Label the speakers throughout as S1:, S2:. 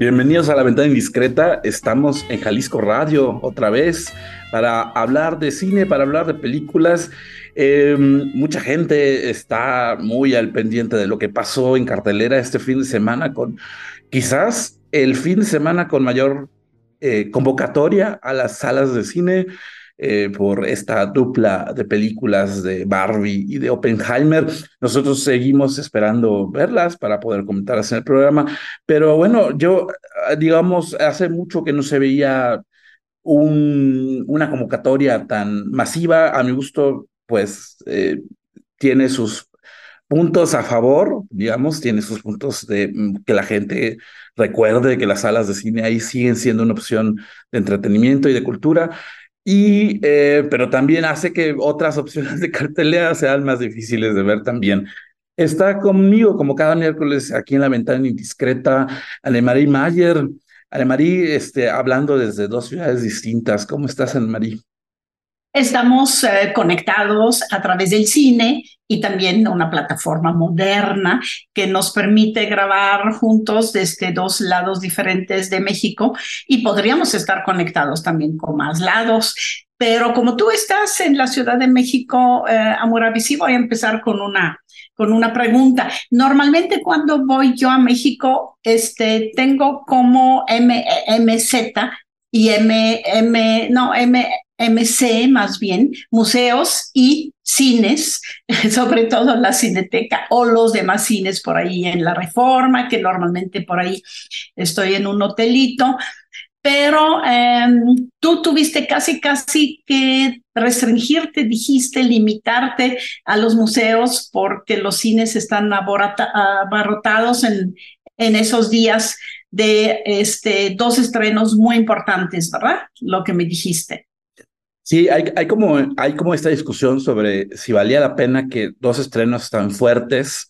S1: Bienvenidos a la ventana indiscreta. Estamos en Jalisco Radio otra vez para hablar de cine, para hablar de películas. Em, mucha gente está muy al pendiente de lo que pasó en cartelera este fin de semana con quizás el fin de semana con mayor eh, convocatoria a las salas de cine. Eh, por esta dupla de películas de Barbie y de Oppenheimer. Nosotros seguimos esperando verlas para poder comentarlas en el programa, pero bueno, yo, ah, digamos, hace mucho que no se veía un, una convocatoria tan masiva. A mi gusto, pues, eh, tiene sus puntos a favor, digamos, tiene sus puntos de mm, que la gente recuerde que las salas de cine ahí siguen siendo una opción de entretenimiento y de cultura. Y, eh, pero también hace que otras opciones de cartelera sean más difíciles de ver también. Está conmigo, como cada miércoles, aquí en la ventana indiscreta, Anemarie Mayer. Anemarie, este, hablando desde dos ciudades distintas. ¿Cómo estás, Anemarie?
S2: Estamos eh, conectados a través del cine y también una plataforma moderna que nos permite grabar juntos desde dos lados diferentes de México y podríamos estar conectados también con más lados. Pero como tú estás en la Ciudad de México, eh, voy a empezar con una, con una pregunta. Normalmente cuando voy yo a México, este, tengo como M, MZ y M, M, no, M, MC más bien, museos y cines, sobre todo la cineteca o los demás cines por ahí en la reforma, que normalmente por ahí estoy en un hotelito, pero em, tú tuviste casi, casi que restringirte, dijiste, limitarte a los museos porque los cines están abarrotados en, en esos días de este, dos estrenos muy importantes, ¿verdad? Lo que me dijiste.
S1: Sí, hay, hay, como, hay como esta discusión sobre si valía la pena que dos estrenos tan fuertes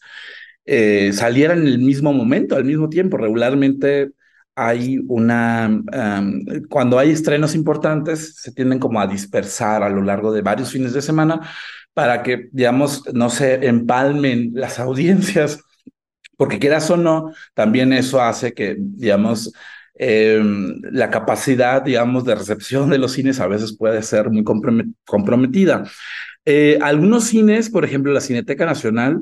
S1: eh, salieran en el mismo momento, al mismo tiempo. Regularmente hay una, cuando hay estrenos importantes, se tienden como a dispersar a lo largo de varios fines de semana para que, digamos, no se empalmen las audiencias, porque quieras o no, también eso hace que, digamos, Em, la capacidad, digamos, de recepción de los cines a veces puede ser muy comprometida. Eh, algunos cines, por ejemplo, la Cineteca Nacional,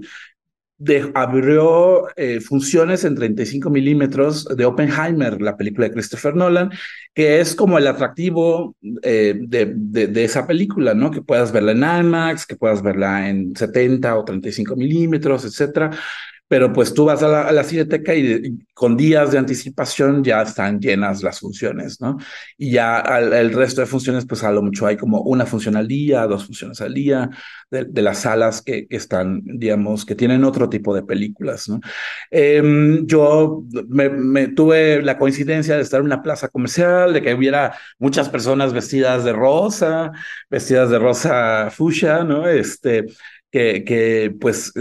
S1: abrió eh, funciones en 35 milímetros de Oppenheimer, la película de Christopher Nolan, que es como el atractivo eh, de, de, esa película, ¿no? Que puedas verla en IMAX, que puedas verla en 70 o 35 milímetros, etcétera. Pero pues tú vas a la, a y, con días de anticipación ya están llenas las funciones, ¿no? Y ya el resto de funciones, pues a lo mucho hay como una función al día, dos funciones al día, de, las salas que, están, digamos, que tienen otro tipo de películas, ¿no? Em, yo tuve la coincidencia de estar en una plaza comercial, de que hubiera muchas personas vestidas de rosa, vestidas de rosa fuchsia, ¿no? Este, que, pues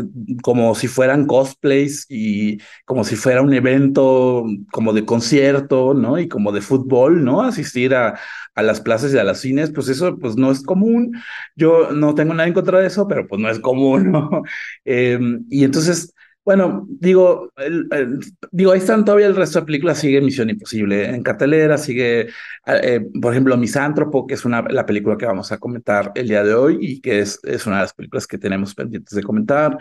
S1: como si fueran cosplays y como si fuera un evento como de concierto, ¿no? Y como de fútbol, ¿no? Asistir a, a las plazas y a las cines, pues eso pues no es común. Yo no tengo nada en contra de eso, pero pues no es común, ¿no? Em, y entonces bueno, digo, digo, ahí están todavía el resto de películas, sigue Misión Imposible en cartelera, sigue, eh, por ejemplo, Misántropo, que es una, la película que vamos a comentar el día de hoy y que es, es una de las películas que tenemos pendientes de comentar.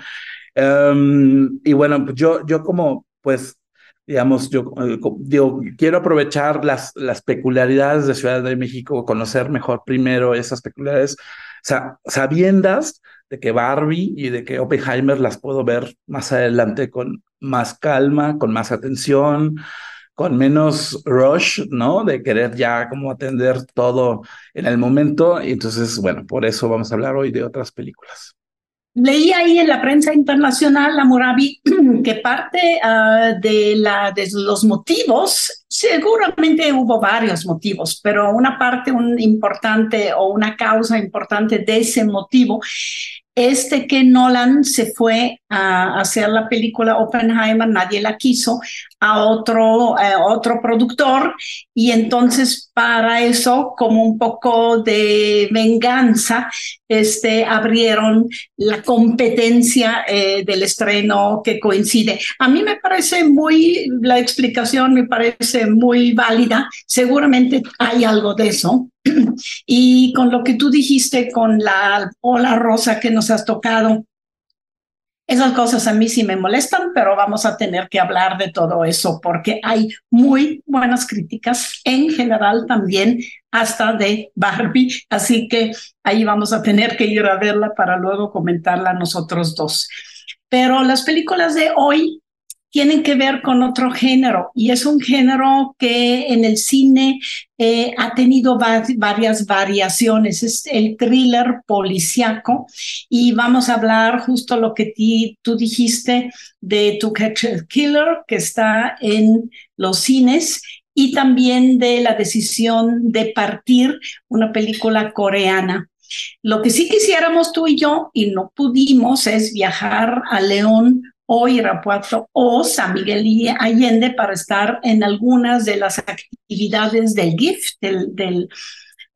S1: Em, y bueno, pues yo, yo como, pues, digamos, yo eh, digo, quiero aprovechar las, las peculiaridades de Ciudad de México, conocer mejor primero esas peculiaridades, sabiendas de que Barbie y de que Oppenheimer las puedo ver más adelante con más calma, con más atención, con menos rush, ¿no? De querer ya como atender todo en el momento. Y entonces, bueno, por eso vamos a hablar hoy de otras películas.
S2: Leí ahí en la prensa internacional, Murabi, que parte ah, de, la, de los motivos, seguramente hubo varios motivos, pero una parte importante o una causa importante de ese motivo este que Nolan se fue a hacer la película Oppenheimer, nadie la quiso, a otro, eh, otro productor y entonces para eso, como un poco de venganza, este, abrieron la competencia eh, del estreno que coincide. A mí me parece muy, la explicación me parece muy válida, seguramente hay algo de eso. Y con lo que tú dijiste, con la ola rosa que nos has tocado, esas cosas a mí sí me molestan, pero vamos a tener que hablar de todo eso porque hay muy buenas críticas en general también, hasta de Barbie. Así que ahí vamos a tener que ir a verla para luego comentarla nosotros dos. Pero las películas de hoy tienen que ver con otro género y es un género que en el cine eh, ha tenido varias variaciones. Es el thriller policiaco y vamos a hablar justo lo que tú dijiste de To Catch a Killer que está en los cines y también de la decisión de partir, una película coreana. Lo que sí quisiéramos tú y yo y no pudimos es viajar a León o Irapuato o San Miguel y Allende para estar en algunas de las actividades del GIF, del, del,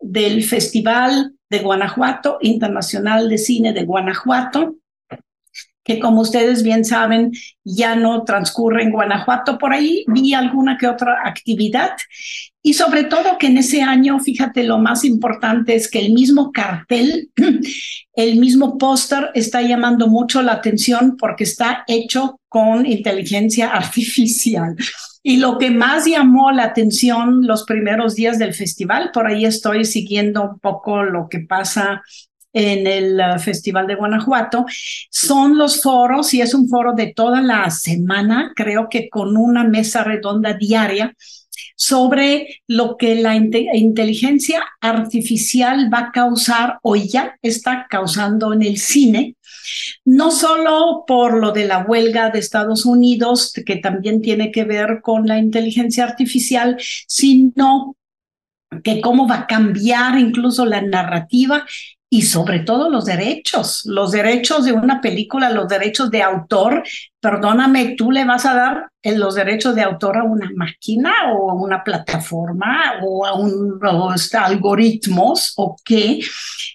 S2: del Festival de Guanajuato, Internacional de Cine de Guanajuato, que como ustedes bien saben, ya no transcurre en Guanajuato. Por ahí vi alguna que otra actividad y sobre todo que en ese año, fíjate, lo más importante es que el mismo cartel, el mismo póster está llamando mucho la atención porque está hecho con inteligencia artificial. Y lo que más llamó la atención los primeros días del festival, por ahí estoy siguiendo un poco lo que pasa en el uh, Festival de Guanajuato, son los foros, y es un foro de toda la semana, creo que con una mesa redonda diaria, sobre lo que la inteligencia artificial va a causar o ya está causando en el cine, no solo por lo de la huelga de Estados Unidos, que también tiene que ver con la inteligencia artificial, sino que cómo va a cambiar incluso la narrativa y sobre todo los derechos, los derechos de una película, los derechos de autor. Perdóname, tú le vas a dar los derechos de autor a una máquina o a una plataforma o a un algoritmos o qué.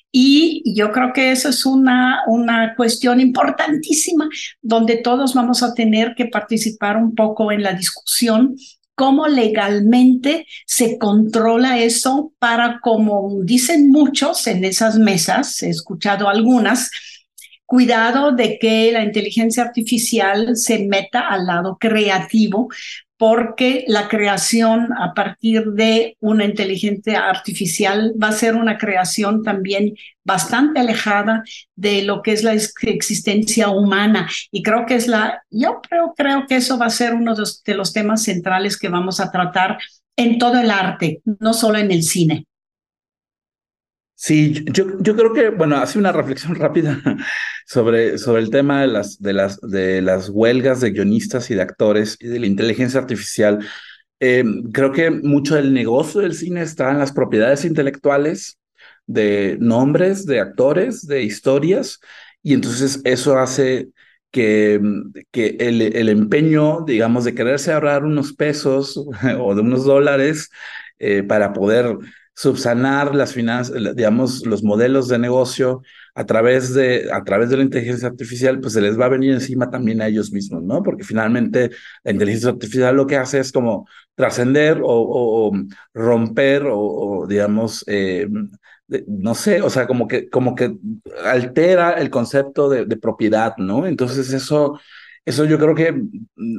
S2: Y yo creo que eso es una, una cuestión importantísima donde todos vamos a tener que participar un poco en la discusión cómo legalmente se controla eso para, como dicen muchos en esas mesas, he escuchado algunas, cuidado de que la inteligencia artificial se meta al lado creativo, porque la creación a partir de una inteligencia artificial va a ser una creación también bastante alejada de lo que es la existencia humana. Y creo que es la, yo creo, creo que eso va a ser uno de los temas centrales que vamos a tratar en todo el arte, no solo en el cine.
S1: Sí, yo, yo creo que, bueno, hace una reflexión rápida sobre, sobre el tema de las, de, las, de las huelgas de guionistas y de actores y de la inteligencia artificial. Eh, creo que mucho del negocio del cine está en las propiedades intelectuales de nombres, de actores, de historias, y entonces eso hace que, que el, el empeño, digamos, de quererse ahorrar unos pesos o de unos dólares eh, para poder subsanar las finanzas, digamos, los modelos de negocio a través de, a través de la inteligencia artificial, pues se les va a venir encima también a ellos mismos, ¿no? Porque finalmente la inteligencia artificial lo que hace es como trascender o, romper o, digamos, eh, no sé, o sea, como que, como que altera el concepto de, de propiedad, ¿no? Entonces eso... Eso yo creo que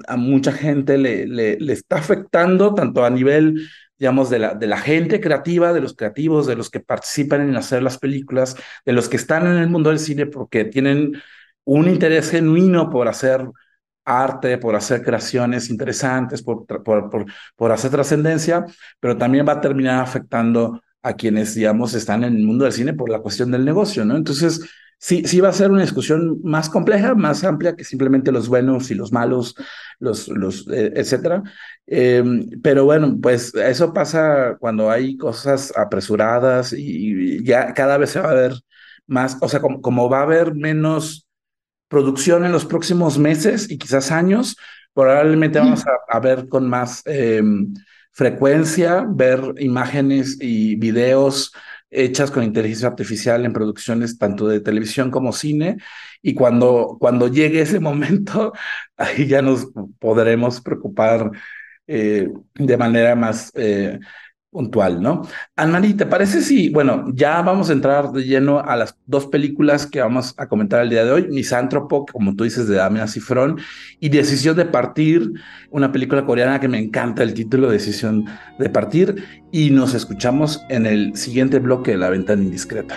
S1: a mucha gente le, le, le está afectando tanto a nivel digamos, de la, de la gente creativa, de los creativos, de los que participan en hacer las películas, de los que están en el mundo del cine porque tienen un interés genuino por hacer arte, por hacer creaciones interesantes, por, por, por, por hacer trascendencia, pero también va a terminar afectando a quienes, digamos, están en el mundo del cine por la cuestión del negocio, ¿no? Entonces, sí, sí va a ser una discusión más compleja, más amplia que simplemente los buenos y los malos, los, los, eh, etcétera. Em, pero bueno, pues eso pasa cuando hay cosas apresuradas y, ya cada vez se va a ver más, o sea, como, como, va a haber menos producción en los próximos meses y quizás años, probablemente vamos a, ver con más em, frecuencia, ver imágenes y videos hechas con inteligencia artificial en producciones tanto de televisión como cine. Y cuando, cuando llegue ese momento, ahí ya nos podremos preocupar eh, de manera más eh, puntual, ¿no? Anmari, ¿te parece si, bueno, ya vamos a entrar de lleno a las dos películas que vamos a comentar el día de hoy, Misántropo, como tú dices, de Damián Cifrón, y Decisión de Partir, una película coreana que me encanta el título, Decisión de Partir, y nos escuchamos en el siguiente bloque de La Ventana Indiscreta.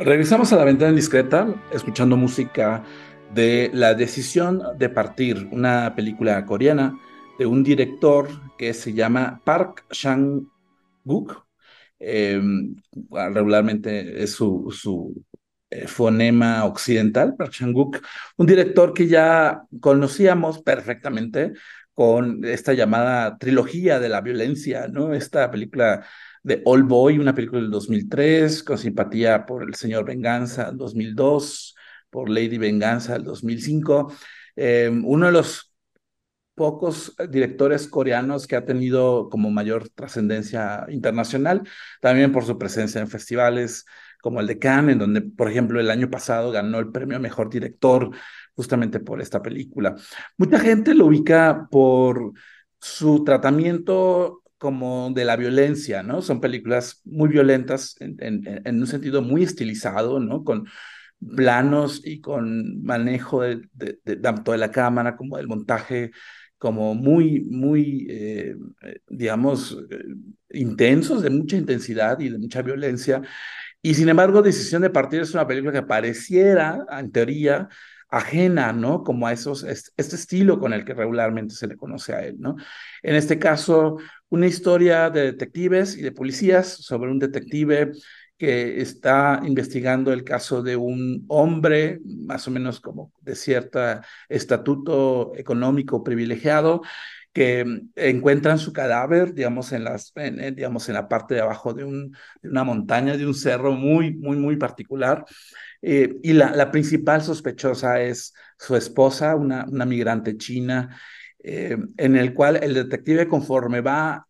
S1: Regresamos a la ventana indiscreta, escuchando música de La decisión de partir, una película coreana de un director que se llama Park Chan-wook. Em, regularmente es su, su eh, fonema occidental, Park Chan-wook, un director que ya conocíamos perfectamente con esta llamada trilogía de la violencia, ¿no? Esta película de All Boy, una película del 2003, con simpatía por El Señor Venganza, 2002, por Lady Venganza, el 2005. Em, uno de los pocos directores coreanos que ha tenido como mayor trascendencia internacional, también por su presencia en festivales como el de Cannes, en donde, por ejemplo, el año pasado ganó el premio a Mejor Director justamente por esta película. Mucha gente lo ubica por su tratamiento como de la violencia, ¿no? Son películas muy violentas en, un sentido muy estilizado, ¿no? Con planos y con manejo de, tanto de la cámara como del montaje como muy, muy, eh, digamos, eh, intensos, de mucha intensidad y de mucha violencia. Y sin embargo, Decisión de Partir es una película que pareciera, en teoría, ajena, ¿no? Como a esos, este estilo con el que regularmente se le conoce a él, ¿no? En este caso, una historia de detectives y de policías sobre un detective que está investigando el caso de un hombre, más o menos como de cierto estatuto económico privilegiado, que encuentran su cadáver, digamos, en, las, digamos, en la parte de abajo de, un, de una montaña, de un cerro muy, muy, muy particular. Eh, y la, la, principal sospechosa es su esposa, una, una migrante china, eh, en el cual el detective conforme va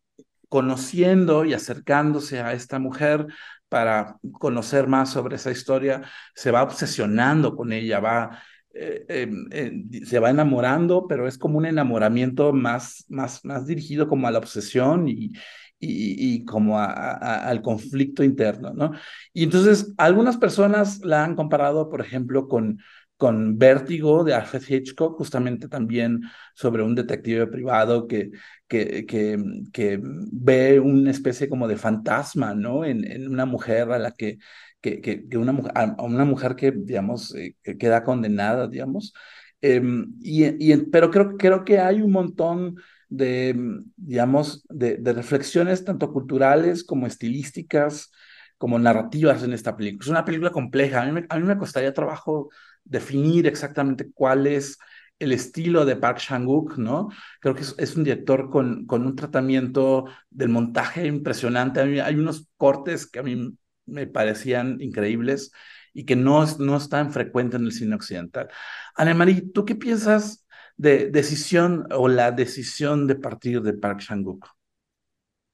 S1: conociendo y acercándose a esta mujer para conocer más sobre esa historia, se va obsesionando con ella, va, eh, em, se va enamorando, pero es como un enamoramiento más, más, más dirigido como a la obsesión y, y, como al conflicto interno, ¿no? Y entonces algunas personas la han comparado, por ejemplo, con, con Vértigo de Alfred Hitchcock, justamente también sobre un detective privado que, que, que, que ve una especie como de fantasma, ¿no? En, en una mujer a la que, que, que, una, a una mujer que, digamos, eh, queda condenada, digamos. Em, y, y, pero creo, creo que hay un montón de, mm, digamos, de, de, reflexiones tanto culturales como estilísticas, como narrativas en esta película. Es una película compleja. A mí me, a mí me costaría trabajo definir exactamente cuál es el estilo de Park Chan-wook, ¿no? Creo que es, es, un director con, con un tratamiento del montaje impresionante. hay unos cortes que a mí me parecían increíbles y que no, no están frecuentes en el cine occidental. Anne-Marie, ¿tú qué piensas de decisión o la decisión de partir de Park Chan-wook?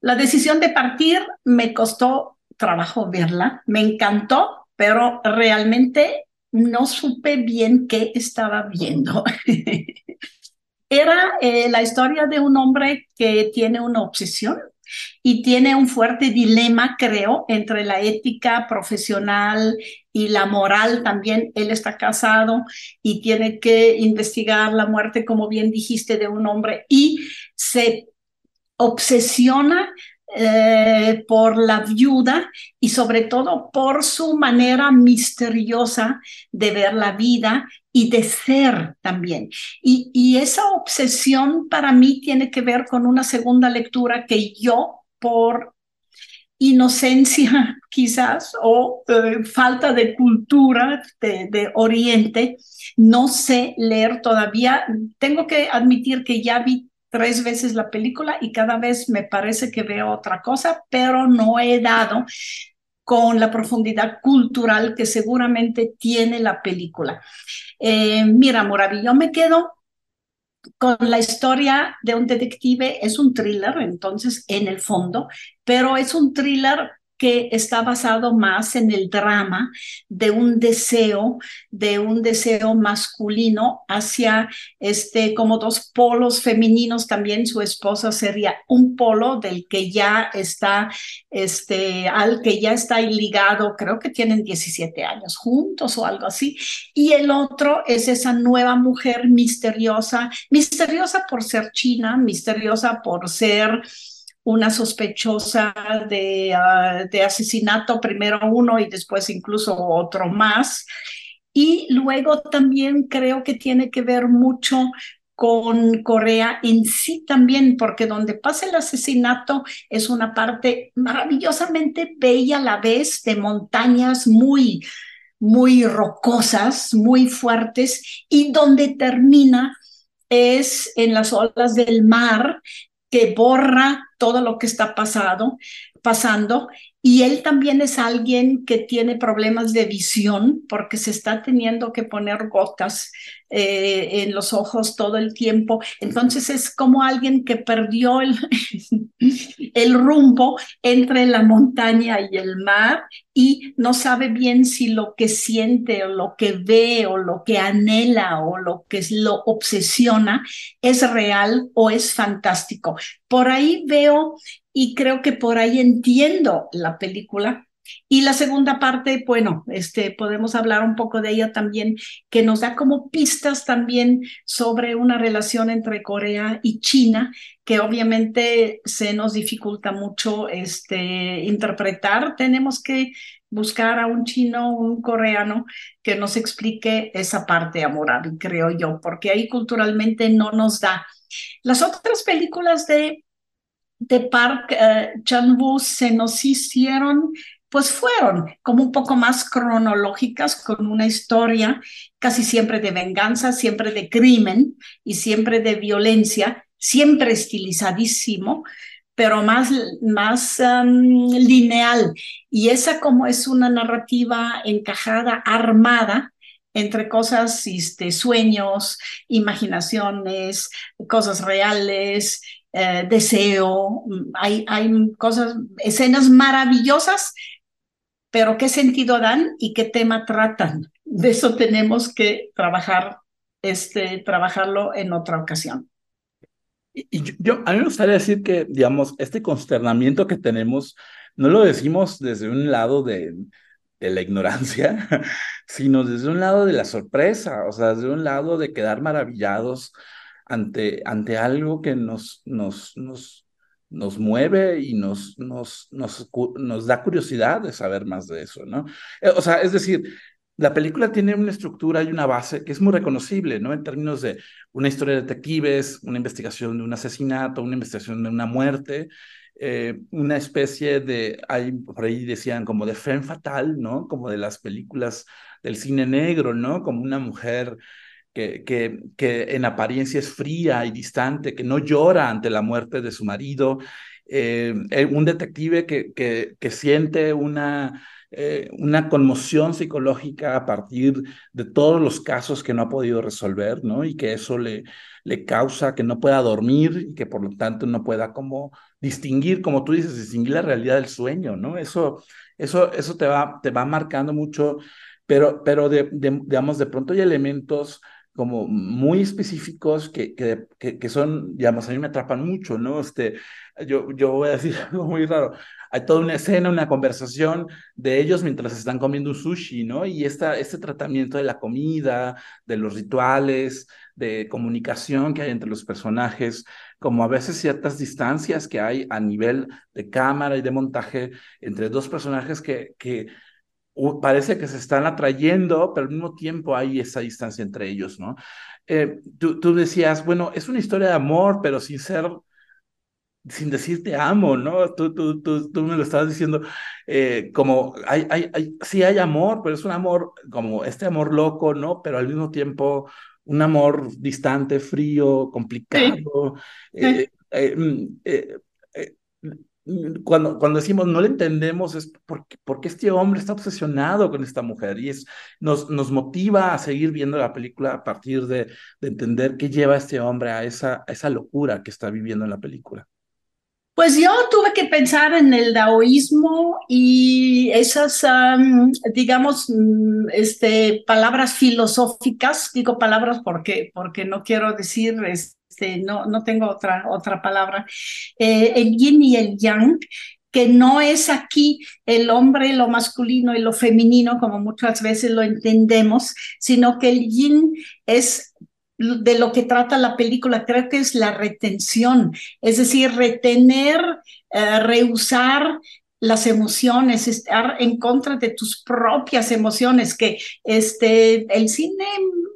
S2: La decisión de partir me costó trabajo verla, me encantó, pero realmente no supe bien qué estaba viendo. Era eh, la historia de un hombre que tiene una obsesión y tiene un fuerte dilema, creo, entre la ética profesional y la moral también. Él está casado y tiene que investigar la muerte, como bien dijiste, de un hombre y se obsesiona eh, por la viuda y sobre todo por su manera misteriosa de ver la vida y de ser también. Y, esa obsesión para mí tiene que ver con una segunda lectura que yo, por inocencia quizás o eh, falta de cultura de, de, Oriente, no sé leer todavía. Tengo que admitir que ya vi tres veces la película y cada vez me parece que veo otra cosa, pero no he dado con la profundidad cultural que seguramente tiene la película. Eh, mira, Moravi, yo me quedo con la historia de un detective, es un thriller, entonces, en el fondo, pero es un thriller que está basado más en el drama de un deseo, de un deseo masculino hacia este, como dos polos femeninos también. Su esposa sería un polo del que ya está, este, al que ya está ligado, creo que tienen 17 años juntos o algo así. Y el otro es esa nueva mujer misteriosa, misteriosa por ser china, misteriosa por ser una sospechosa de, ah, de asesinato, primero uno y después incluso otro más. Y luego también creo que tiene que ver mucho con Corea en sí también, porque donde pasa el asesinato es una parte maravillosamente bella a la vez de montañas muy, muy rocosas, muy fuertes, y donde termina es en las olas del mar que borra todo lo que está pasado, pasando y él también es alguien que tiene problemas de visión porque se está teniendo que poner gotas eh, en los ojos todo el tiempo. Entonces es como alguien que perdió el, el rumbo entre la montaña y el mar y no sabe bien si lo que siente o lo que ve o lo que anhela o lo que lo obsesiona es real o es fantástico. Por ahí veo y creo que por ahí entiendo la película. Y la segunda parte, bueno, este, podemos hablar un poco de ella también, que nos da como pistas también sobre una relación entre Corea y China, que obviamente se nos dificulta mucho este, interpretar. Tenemos que buscar a un chino, un coreano que nos explique esa parte amorosa, creo yo, porque ahí culturalmente no nos da. Las otras películas de de Park uh, Chan-woo se nos hicieron, pues fueron como un poco más cronológicas, con una historia casi siempre de venganza, siempre de crimen y siempre de violencia, siempre estilizadísimo, pero más, más um, lineal. Y esa como es una narrativa encajada, armada, entre cosas, este, sueños, imaginaciones, cosas reales, eh, deseo, hay, hay cosas, escenas maravillosas, pero ¿qué sentido dan y qué tema tratan? De eso tenemos que trabajar, este, trabajarlo en otra ocasión.
S1: Yo, a mí me gustaría decir que, digamos, este consternamiento que tenemos, no lo decimos desde un lado de, de la ignorancia, sino desde un lado de la sorpresa, o sea, desde un lado de quedar maravillados ante, ante algo que nos, nos, nos, nos mueve y nos, nos, nos, nos da curiosidad de saber más de eso, ¿no? Eh, o sea, es decir, la película tiene una estructura y una base que es muy reconocible, ¿no? En términos de una historia de detectives, una investigación de un asesinato, una investigación de una muerte, eh, una especie de, por ahí decían, como de femme fatal, ¿no? Como de las películas del cine negro, ¿no? Como una mujer que, que, en apariencia es fría y distante, que no llora ante la muerte de su marido, eh, eh, un detective que, que, que siente una, eh, una conmoción psicológica a partir de todos los casos que no ha podido resolver, ¿no? Y que eso le, le causa que no pueda dormir y que por lo tanto no pueda como distinguir, como tú dices, distinguir la realidad del sueño, ¿no? Eso, eso, eso te, va, te va marcando mucho, pero, pero de, digamos, de pronto hay elementos como muy específicos que, que, que, son, digamos, a mí me atrapan mucho, ¿no? Este, yo, yo voy a decir algo muy raro. Hay toda una escena, una conversación de ellos mientras están comiendo un sushi, ¿no? Y esta, este tratamiento de la comida, de los rituales, de comunicación que hay entre los personajes, como a veces ciertas distancias que hay a nivel de cámara y de montaje entre dos personajes que, que parece que se están atrayendo, pero al mismo tiempo hay esa distancia entre ellos, ¿no? Eh, tú, tú, decías, bueno, es una historia de amor, pero sin ser, sin decir te amo, ¿no? Tú, tú, tú, tú me lo estabas diciendo, eh, como, hay, hay, hay, sí hay amor, pero es un amor, como este amor loco, ¿no? Pero al mismo tiempo un amor distante, frío, complicado. Eh, mm, cuando, cuando decimos no le entendemos es porque, porque este hombre está obsesionado con esta mujer y es, nos, nos motiva a seguir viendo la película a partir de, de entender qué lleva a este hombre a esa, a esa locura que está viviendo en la película.
S2: Pues yo tuve que pensar en el daoísmo y esas, digamos, mm, este, palabras filosóficas, digo palabras porque, porque no quiero decir este, no, no tengo otra, otra palabra, eh, el yin y el yang, que no es aquí el hombre, lo masculino y lo femenino, como muchas veces lo entendemos, sino que el yin es de lo que trata la película, creo que es la retención, es decir, retener, eh, rehusar las emociones, estar en contra de tus propias emociones, que este, el cine,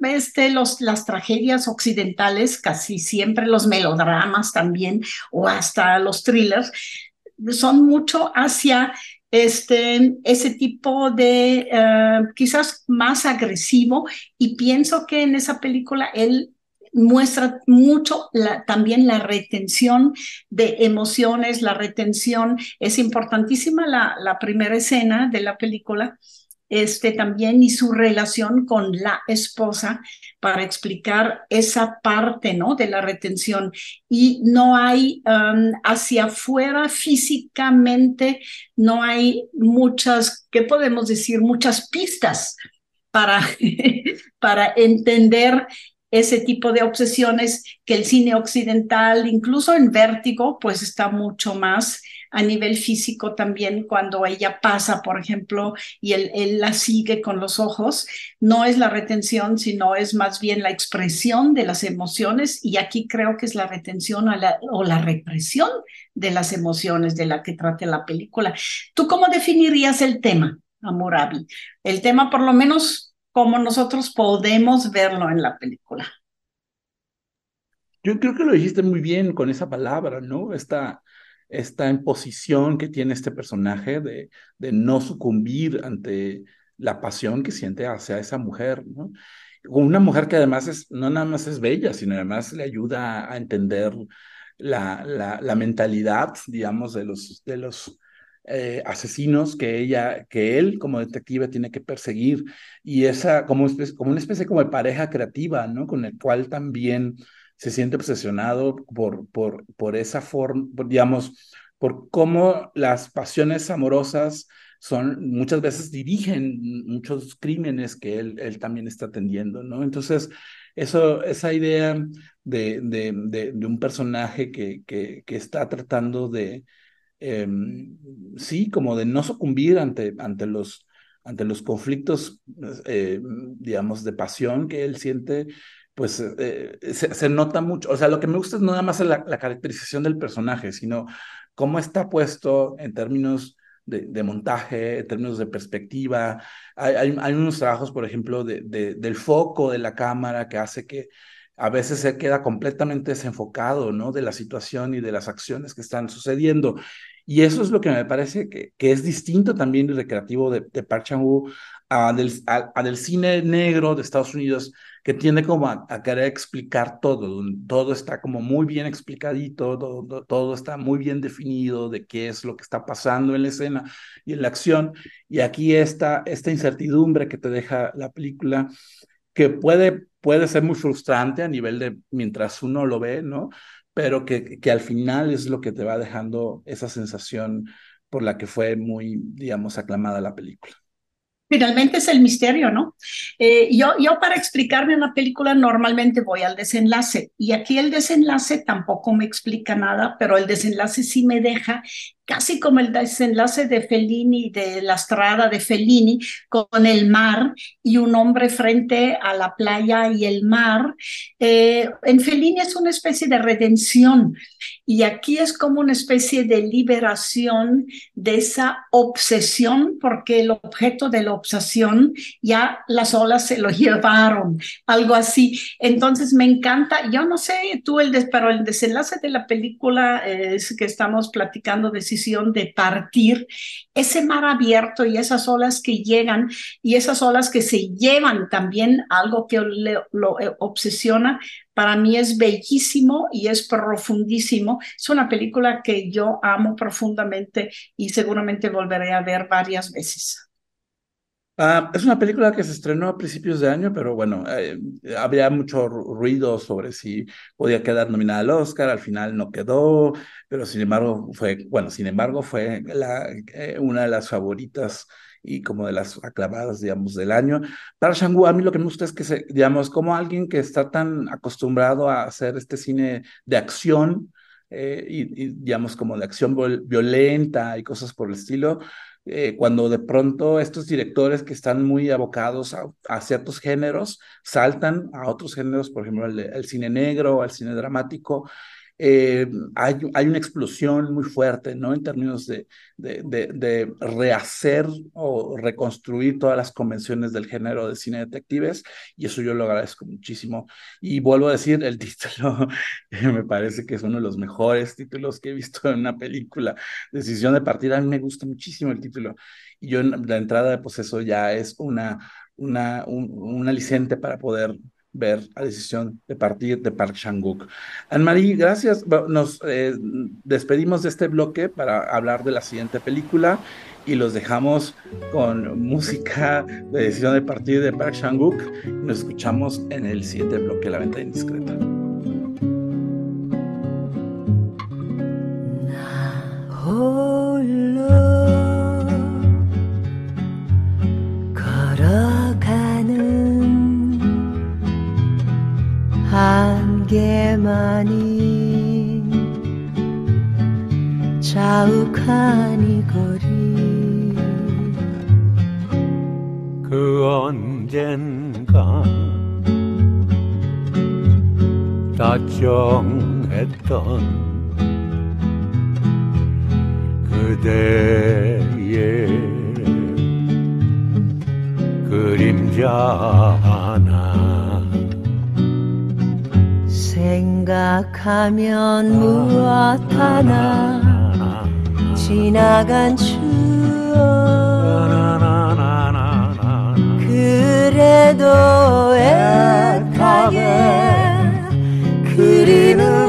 S2: este, los, las tragedias occidentales, casi siempre los melodramas también, o hasta los thrillers, son mucho hacia este, ese tipo de eh, quizás más agresivo y pienso que en esa película él muestra mucho también la retención de emociones, la retención es importantísima la, la primera escena de la película este también y su relación con la esposa para explicar esa parte, ¿no? De la retención. Y no hay um, hacia afuera físicamente, no hay muchas, ¿qué podemos decir? Muchas pistas para, para entender ese tipo de obsesiones que el cine occidental, incluso en vértigo, pues está mucho más a nivel físico también cuando ella pasa, por ejemplo, y él, él, la sigue con los ojos, no es la retención, sino es más bien la expresión de las emociones y aquí creo que es la retención o la, represión de las emociones de la que trata la película. ¿Tú cómo definirías el tema, Amurabi? El tema por lo menos como nosotros podemos verlo en la película.
S1: Yo creo que lo dijiste muy bien con esa palabra, ¿no? Esta, esta imposición que tiene este personaje de, de no sucumbir ante la pasión que siente hacia esa mujer, ¿no? Una mujer que además es, no nada más es bella, sino además le ayuda a entender la, la, la mentalidad, digamos, de los, de los eh, asesinos que ella, que él como detective tiene que perseguir y esa como, una especie como de pareja creativa, ¿no? Con el cual también se siente obsesionado por, por, por esa forma, digamos, por cómo las pasiones amorosas son, muchas veces dirigen muchos crímenes que él, él también está atendiendo, ¿no? Entonces, eso, esa idea de, de, de, un personaje que, que está tratando de, em, sí, como de no sucumbir ante, ante, los, ante los conflictos, eh, digamos, de pasión que él siente, pues eh, se, nota mucho. O sea, lo que me gusta es no nada más la, caracterización del personaje, sino cómo está puesto en términos de, montaje, en términos de perspectiva. Hay, hay, unos trabajos, por ejemplo, de, del foco de la cámara que hace que a veces se queda completamente desenfocado, ¿no? De la situación y de las acciones que están sucediendo. Y eso es lo que me parece que, que es distinto también y recreativo de, de Park a del, a, del, cine negro de Estados Unidos, que tiende como a, querer explicar todo, todo está como muy bien explicadito, todo, todo, está muy bien definido de qué es lo que está pasando en la escena y en la acción, y aquí está esta incertidumbre que te deja la película, que puede, puede ser muy frustrante a nivel de mientras uno lo ve, ¿no? Pero que, que al final es lo que te va dejando esa sensación por la que fue muy, digamos, aclamada la película.
S2: Finalmente es el misterio, ¿no? Eh, yo, yo para explicarme una película normalmente voy al desenlace y aquí el desenlace tampoco me explica nada, pero el desenlace sí me deja casi como el desenlace de Fellini, de la estrada de Fellini, con el mar y un hombre frente a la playa y el mar. Eh, en Fellini es una especie de redención y aquí es como una especie de liberación de esa obsesión, porque el objeto de la obsesión ya las olas se lo llevaron, algo así. Entonces me encanta, yo no sé tú, el pero el desenlace de la película es que estamos platicando de si de partir, ese mar abierto y esas olas que llegan y esas olas que se llevan también algo que lo eh, obsesiona, para mí es bellísimo y es profundísimo. Es una película que yo amo profundamente y seguramente volveré a ver varias veces.
S1: Ah, es una película que se estrenó a principios de año, pero bueno, eh, había mucho ruido sobre si podía quedar nominada al Oscar, al final no quedó, pero sin embargo fue, bueno, sin embargo fue la, eh, una de las favoritas y como de las aclamadas, digamos, del año. Para Shangu, a mí lo que me gusta es que, se, digamos, como alguien que está tan acostumbrado a hacer este cine de acción, eh, y, y, digamos como de acción violenta y cosas por el estilo, eh, cuando de pronto estos directores que están muy abocados a, ciertos géneros saltan a otros géneros, por ejemplo, al, cine negro, al cine dramático, eh, hay, hay, una explosión muy fuerte, ¿no? En términos de, de, de, rehacer o reconstruir todas las convenciones del género de cine detectives, y eso yo lo agradezco muchísimo. Y vuelvo a decir, el título me parece que es uno de los mejores títulos que he visto en una película. Decisión de partida, a mí me gusta muchísimo el título. Y yo, la entrada de pues eso ya es una, una, un, un aliciente para poder ver a decisión de partir de Park Chang-wook. Anne-Marie, gracias. Nos eh, despedimos de este bloque para hablar de la siguiente película y los dejamos con música de decisión de partir de Park Chang-wook. Nos escuchamos en el siguiente bloque, La Venta Indiscreta.
S3: 한개만이 자욱한 이 거리. 그 언젠가 다정했던 그대의 그림자 하나 생각하면 무엇 하나 지나간 추억. 그래도 애타게 그리는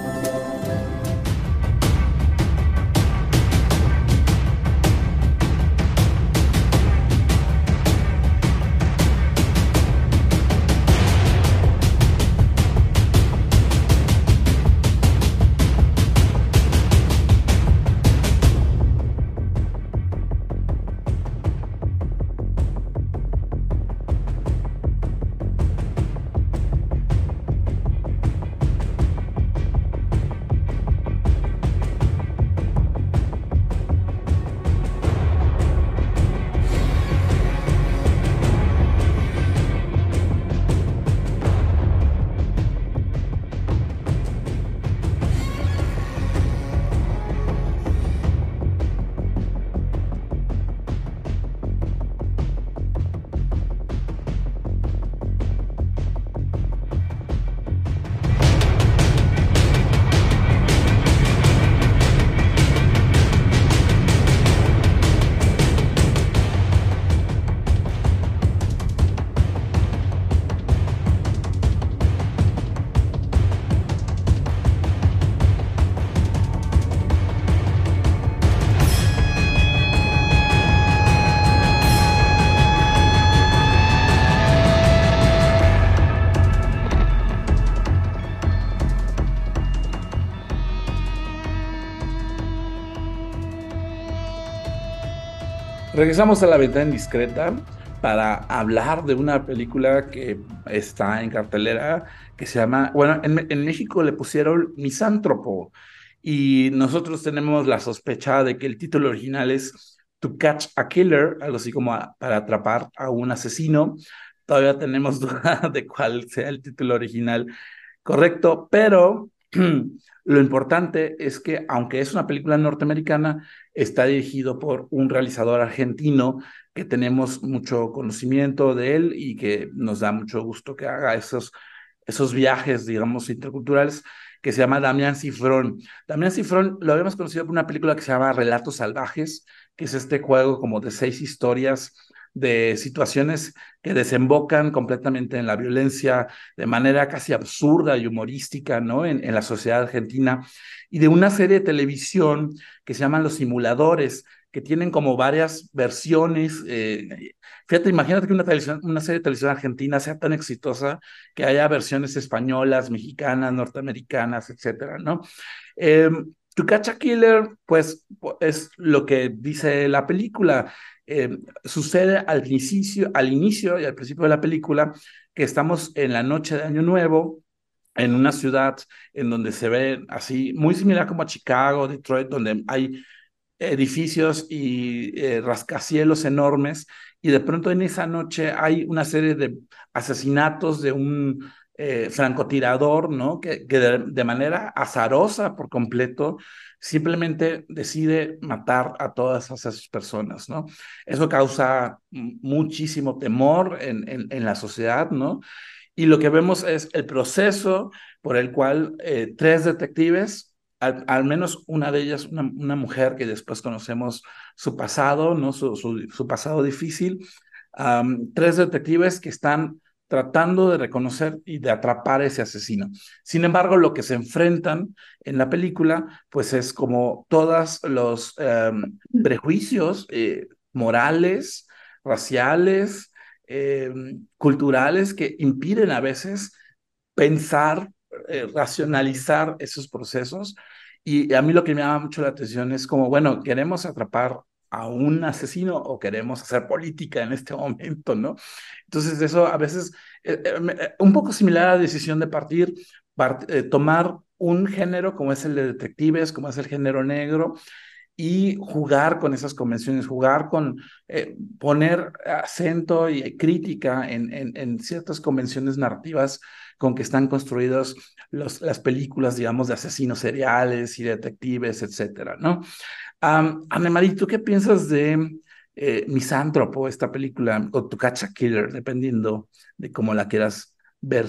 S1: Regresamos a la ventana indiscreta para hablar de una película que está en cartelera que se llama, bueno, en, en México le pusieron Misántropo y nosotros tenemos la sospecha de que el título original es To Catch a Killer, algo así como a- para atrapar a un asesino. Todavía tenemos duda de cuál sea el título original correcto, pero lo importante es que aunque es una película norteamericana, está dirigido por un realizador argentino que tenemos mucho conocimiento de él y que nos da mucho gusto que haga esos, esos viajes, digamos, interculturales, que se llama Damián Cifrón. Damián Cifrón lo habíamos conocido por una película que se llama Relatos Salvajes, que es este juego como de seis historias de situaciones que desembocan completamente en la violencia de manera casi absurda y humorística, ¿no? En, en la sociedad argentina, y de una serie de televisión que se llaman Los Simuladores, que tienen como varias versiones. eh, fíjate, imagínate que una, televisión, una serie de televisión argentina sea tan exitosa que haya versiones españolas, mexicanas, norteamericanas, etcétera, ¿no? Eh, To Catch a Killer, pues es lo que dice la película. Eh, sucede al inicio, al y al principio de la película que estamos en la noche de Año Nuevo en una ciudad en donde se ve así, muy similar como a Chicago, Detroit, donde hay edificios y eh, rascacielos enormes, y de pronto en esa noche hay una serie de asesinatos de un eh, francotirador, ¿no? Que, de, manera azarosa por completo simplemente decide matar a todas esas personas, ¿no? Eso causa muchísimo temor en, en, la sociedad, ¿no? Y lo que vemos es el proceso por el cual eh, tres detectives, al, al, menos una de ellas, una, mujer que después conocemos su pasado, ¿no? su, su, pasado difícil, tres detectives que están tratando de reconocer y de atrapar a ese asesino. Sin embargo, lo que se enfrentan en la película, pues es como todos los um, prejuicios eh, morales, raciales, eh, culturales que impiden a veces pensar, eh, racionalizar esos procesos. Y a mí lo que me llama mucho la atención es como, bueno, queremos atrapar a un asesino o queremos hacer política en este momento, ¿no? Entonces eso a veces, eh, eh, un poco similar a la decisión de partir, part, eh, tomar un género como es el de detectives, como es el género negro, y jugar con esas convenciones, jugar con eh, poner acento y crítica en, en, en, ciertas convenciones narrativas con que están construidas las películas, digamos, de asesinos seriales y detectives, etcétera, ¿no? Um, Anne-Marie, ¿tú qué piensas de eh, Misántropo, esta película, o Tu Cacha Killer, dependiendo de cómo la quieras ver?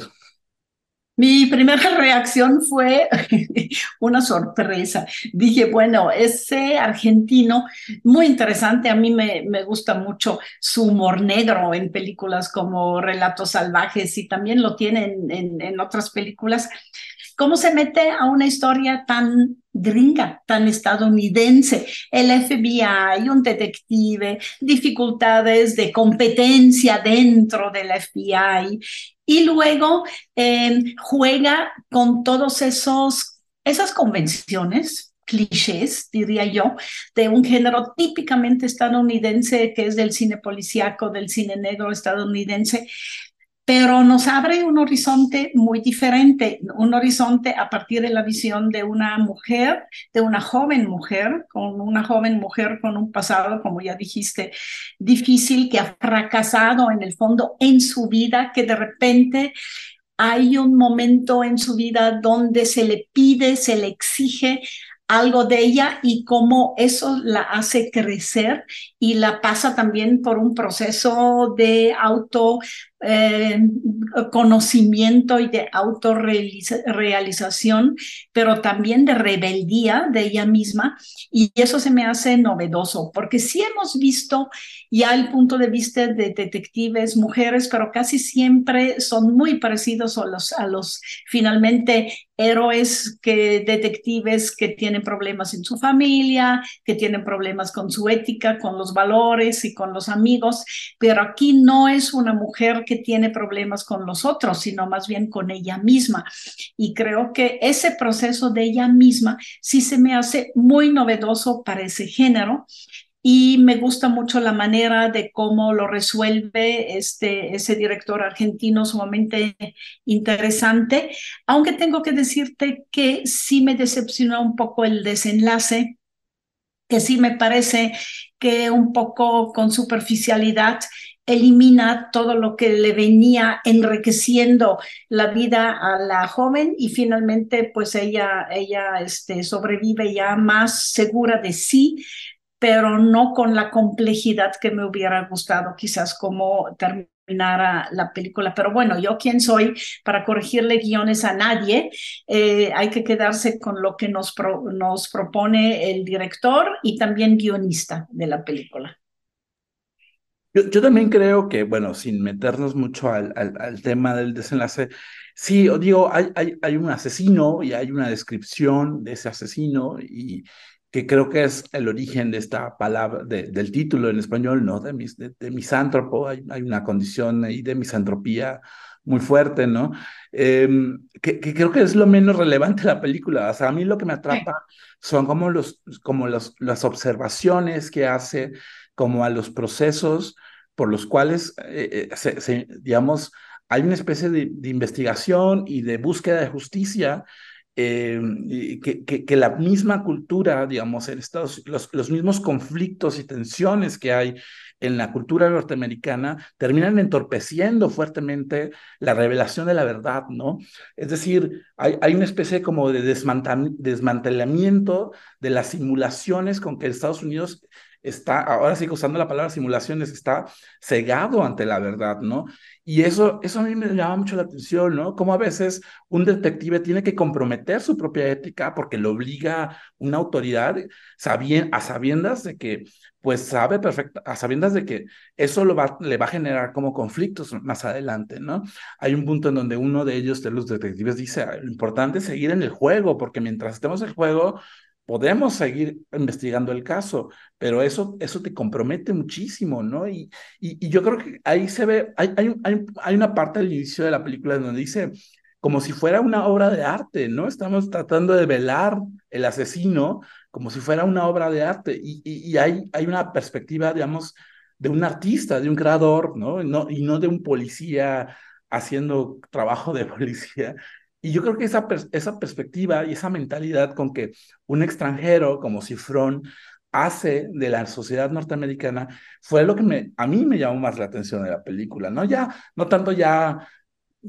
S2: Mi primera reacción fue una sorpresa. Dije, bueno, ese argentino, muy interesante, a mí me, me, gusta mucho su humor negro en películas como Relatos Salvajes y también lo tiene en, en, en otras películas. ¿Cómo se mete a una historia tan gringa, tan estadounidense? El FBI, un detective, dificultades de competencia dentro del FBI y luego eh, juega con todos esos esas convenciones clichés, diría yo, de un género típicamente estadounidense que es del cine policíaco, del cine negro estadounidense, pero nos abre un horizonte muy diferente, un horizonte a partir de la visión de una mujer, de una joven mujer, con una joven mujer con un pasado, como ya dijiste, difícil, que ha fracasado en el fondo en su vida, que de repente hay un momento en su vida donde se le pide, se le exige algo de ella y cómo eso la hace crecer y la pasa también por un proceso de auto eh, conocimiento y de autorrealización, pero también de rebeldía de ella misma. Y eso se me hace novedoso, porque sí hemos visto ya el punto de vista de detectives, mujeres, pero casi siempre son muy parecidos a los, finalmente héroes que detectives que tienen problemas en su familia, que tienen problemas con su ética, con los valores y con los amigos, pero aquí no es una mujer que tiene problemas con los otros, sino más bien con ella misma. Y creo que ese proceso de ella misma sí se me hace muy novedoso para ese género. y me gusta mucho la manera de cómo lo resuelve este, ese director argentino sumamente interesante, aunque tengo que decirte que sí me decepcionó un poco el desenlace, que sí me parece que un poco con superficialidad elimina todo lo que le venía enriqueciendo la vida a la joven y finalmente pues ella, ella este, sobrevive ya más segura de sí, pero no con la complejidad que me hubiera gustado quizás como terminara la película. Pero bueno, yo quién soy para corregirle guiones a nadie. Eh, hay que quedarse con lo que nos, pro, nos propone el director y también guionista de la película.
S1: Yo, yo, también creo que, bueno, sin meternos mucho al, al, al tema del desenlace, sí, digo, hay, hay, hay, un asesino y hay una descripción de ese asesino y, que creo que es el origen de esta palabra, de, del título en español, ¿no? De, mis, de, de misántropo, hay, hay, una condición ahí de misantropía muy fuerte, ¿no? Eh, que, que, creo que es lo menos relevante de la película. O sea, a mí lo que me atrapa son como, los, como los, las observaciones que hace, como a los procesos por los cuales, eh, eh, se, digamos, hay una especie de, investigación y de búsqueda de justicia eh, que, la misma cultura, digamos, en Estados los, los mismos conflictos y tensiones que hay en la cultura norteamericana terminan entorpeciendo fuertemente la revelación de la verdad, ¿no? Es decir, hay, hay una especie como de desmantelamiento de las simulaciones con que Estados Unidos está, ahora sí usando la palabra simulaciones, está cegado ante la verdad, ¿no? Y eso, eso a mí me llama mucho la atención, ¿no? Como a veces un detective tiene que comprometer su propia ética porque lo obliga una autoridad a sabiendas de que, pues sabe perfecto, a sabiendas de que eso lo va, le va a generar como conflictos más adelante, ¿no? Hay un punto en donde uno de ellos, de los detectives, dice, lo importante es seguir en el juego, porque mientras estemos en el juego, podemos seguir investigando el caso, pero eso, eso te compromete muchísimo, ¿no? Y, y, y yo creo que ahí se ve, hay, hay, hay, una parte al inicio de la película donde dice, como si fuera una obra de arte, ¿no? Estamos tratando de velar el asesino como si fuera una obra de arte y, y, y hay, hay una perspectiva, digamos, de un artista, de un creador, ¿no? no y no de un policía haciendo trabajo de policía, y yo creo que esa, esa perspectiva y esa mentalidad con que un extranjero como Cifrón hace de la sociedad norteamericana fue lo que me, a mí me llamó más la atención de la película, ¿no? Ya, no tanto ya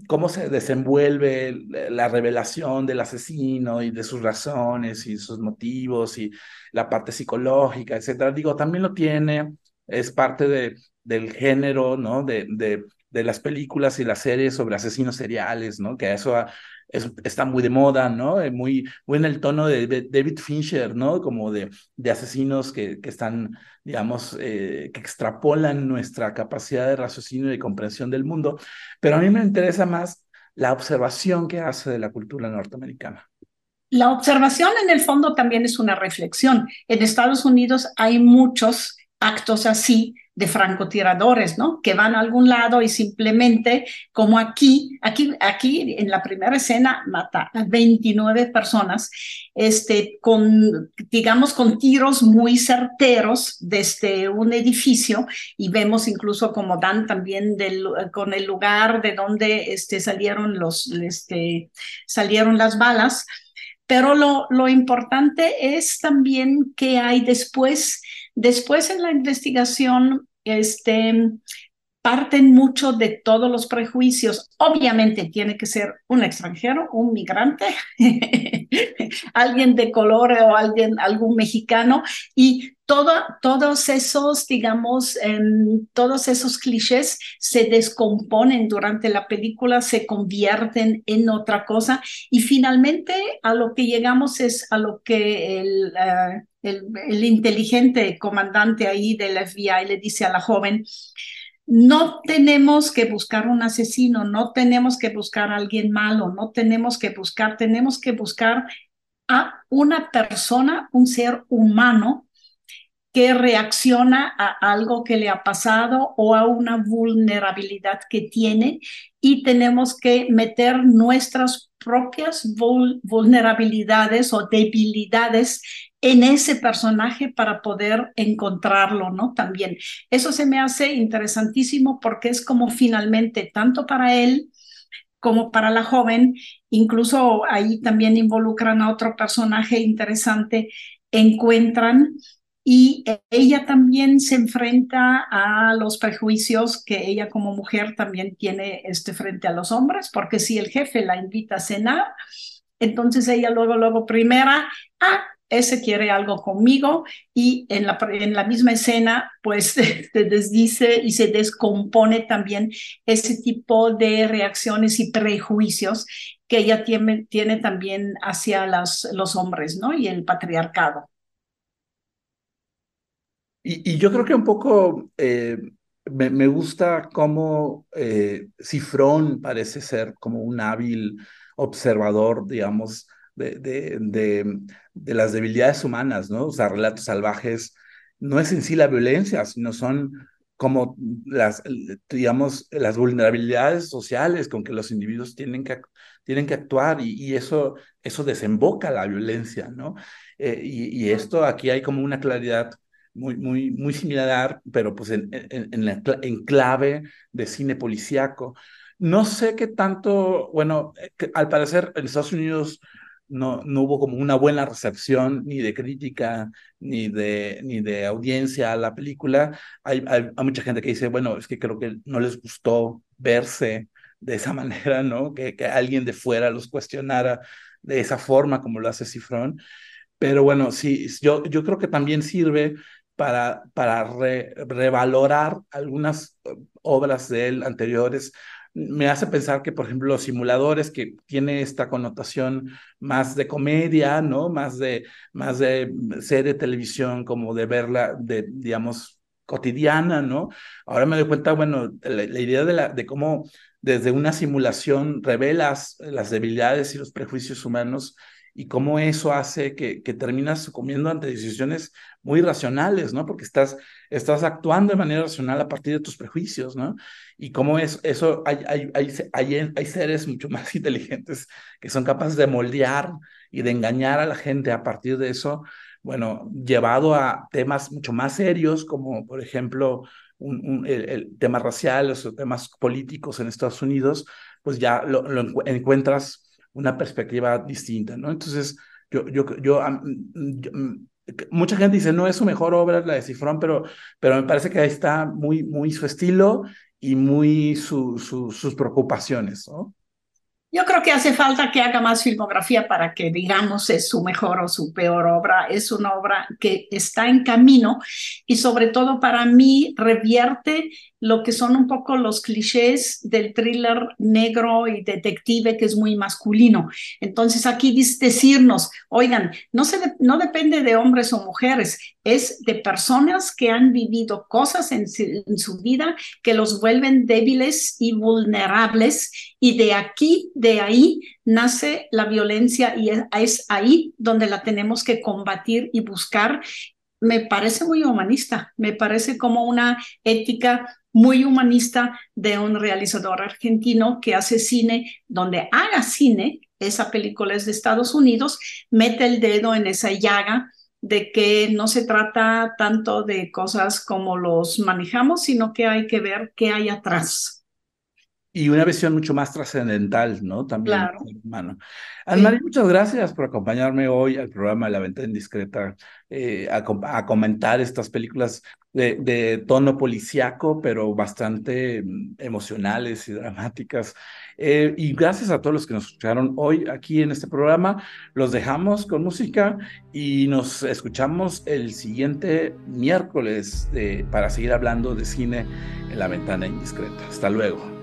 S1: cómo se desenvuelve la revelación del asesino y de sus razones y sus motivos y la parte psicológica, etcétera. Digo, también lo tiene, es parte de, del género, ¿no? De, de, de las películas y las series sobre asesinos seriales, ¿no? Que eso ha, es, está muy de moda, ¿no? Eh, muy, en el tono de, David Fincher, ¿no? Como de, asesinos que, que están, digamos, eh, que extrapolan nuestra capacidad de raciocinio y de comprensión del mundo. Pero a mí me interesa más la observación que hace de la cultura norteamericana.
S2: La observación en el fondo también es una reflexión. En Estados Unidos hay muchos actos así de francotiradores, ¿no? Que van a algún lado y simplemente, como aquí, aquí, aquí en la primera escena mata a 29 personas, este, con, digamos, con tiros muy certeros desde un edificio y vemos incluso como dan también con el lugar de donde este, salieron los, este, salieron las balas. Pero lo importante es también que hay después Después en la investigación, este, parten mucho de todos los prejuicios. Obviamente tiene que ser un extranjero, un migrante, alguien de color o alguien, algún mexicano y todo, todos esos, digamos, eh, todos esos clichés se descomponen durante la película, se convierten en otra cosa y finalmente a lo que llegamos es a lo que el, uh, el, el inteligente comandante ahí del FBI le dice a la joven, no tenemos que buscar un asesino, no tenemos que buscar a alguien malo, no tenemos que buscar, tenemos que buscar a una persona, un ser humano que reacciona a algo que le ha pasado o a una vulnerabilidad que tiene y tenemos que meter nuestras propias vulnerabilidades o debilidades en ese personaje para poder encontrarlo, ¿no? También. Eso se me hace interesantísimo porque es como finalmente, tanto para él como para la joven, incluso ahí también involucran a otro personaje interesante, encuentran y ella también se enfrenta a los prejuicios que ella como mujer también tiene este frente a los hombres, porque si el jefe la invita a cenar, entonces ella luego, luego primera, ah, ese quiere algo conmigo y en la, en la misma escena pues se desdice y se descompone también ese tipo de reacciones y prejuicios que ella tiene, tiene también hacia las, los hombres, ¿no? Y el patriarcado.
S1: Y, yo creo que un poco eh, me, me, gusta cómo eh, Cifrón parece ser como un hábil observador, digamos, de, de, de, las debilidades humanas, ¿no? O sea, relatos salvajes no es en sí la violencia, sino son como las, digamos, las vulnerabilidades sociales con que los individuos tienen que, tienen que actuar y, eso, eso desemboca la violencia, ¿no? Eh, y, y, esto aquí hay como una claridad muy, muy, muy similar, pero pues en, en, en, la, en clave de cine policíaco. No sé qué tanto, bueno, eh, al parecer en Estados Unidos no, no hubo como una buena recepción ni de crítica ni de, ni de audiencia a la película. Hay, hay, mucha gente que dice, bueno, es que creo que no les gustó verse de esa manera, ¿no? Que, que alguien de fuera los cuestionara de esa forma como lo hace Cifrón. Pero bueno, sí, yo, yo creo que también sirve para, para re, revalorar algunas eh, obras de él anteriores me hace pensar que, por ejemplo, los simuladores, que tiene esta connotación más de comedia, ¿no? Más de, más de serie de televisión, como de verla, de, digamos, cotidiana, ¿no? Ahora me doy cuenta, bueno, la, la idea de, la, de cómo desde una simulación revelas las debilidades y los prejuicios humanos y cómo eso hace que, que terminas sucumbiendo ante decisiones muy racionales, ¿no? Porque estás, estás actuando de manera racional a partir de tus prejuicios, ¿no? Y cómo es, eso, hay, hay, hay, hay, seres mucho más inteligentes que son capaces de moldear y de engañar a la gente a partir de eso, bueno, llevado a temas mucho más serios, como por ejemplo un, un, el, tema racial, los temas políticos en Estados Unidos, pues ya lo encuentras una perspectiva distinta, ¿no? Entonces, yo, yo, yo, yo, mucha gente dice, no es su mejor obra la de Cifrón, pero, pero me parece que ahí está muy, muy su estilo y muy su, su, sus preocupaciones, ¿no?
S2: Yo creo que hace falta que haga más filmografía para que digamos es su mejor o su peor obra. Es una obra que está en camino y sobre todo para mí revierte lo que son un poco los clichés del thriller negro y detective que es muy masculino. Entonces aquí decirnos, oigan, no, se no depende de hombres o mujeres, es de personas que han vivido cosas en su vida que los vuelven débiles y vulnerables y de aquí, de ahí, nace la violencia y es ahí donde la tenemos que combatir y buscar me parece muy humanista, me parece como una ética muy humanista de un realizador argentino que hace cine, donde haga cine, esa película es de Estados Unidos, mete el dedo en esa llaga de que no se trata tanto de cosas como los manejamos, sino que hay que ver qué hay atrás.
S1: Y una visión mucho más trascendental, ¿no? También, claro. hermano. Anne-Marie, sí. muchas gracias por acompañarme hoy al programa de La Venta Indiscreta, eh, a, a, comentar estas películas de, de, tono policiaco, pero bastante mm, emocionales y dramáticas. Eh, y gracias a todos los que nos escucharon hoy aquí en este programa. Los dejamos con música y nos escuchamos el siguiente miércoles de, para seguir hablando de cine en La Ventana Indiscreta. Hasta luego.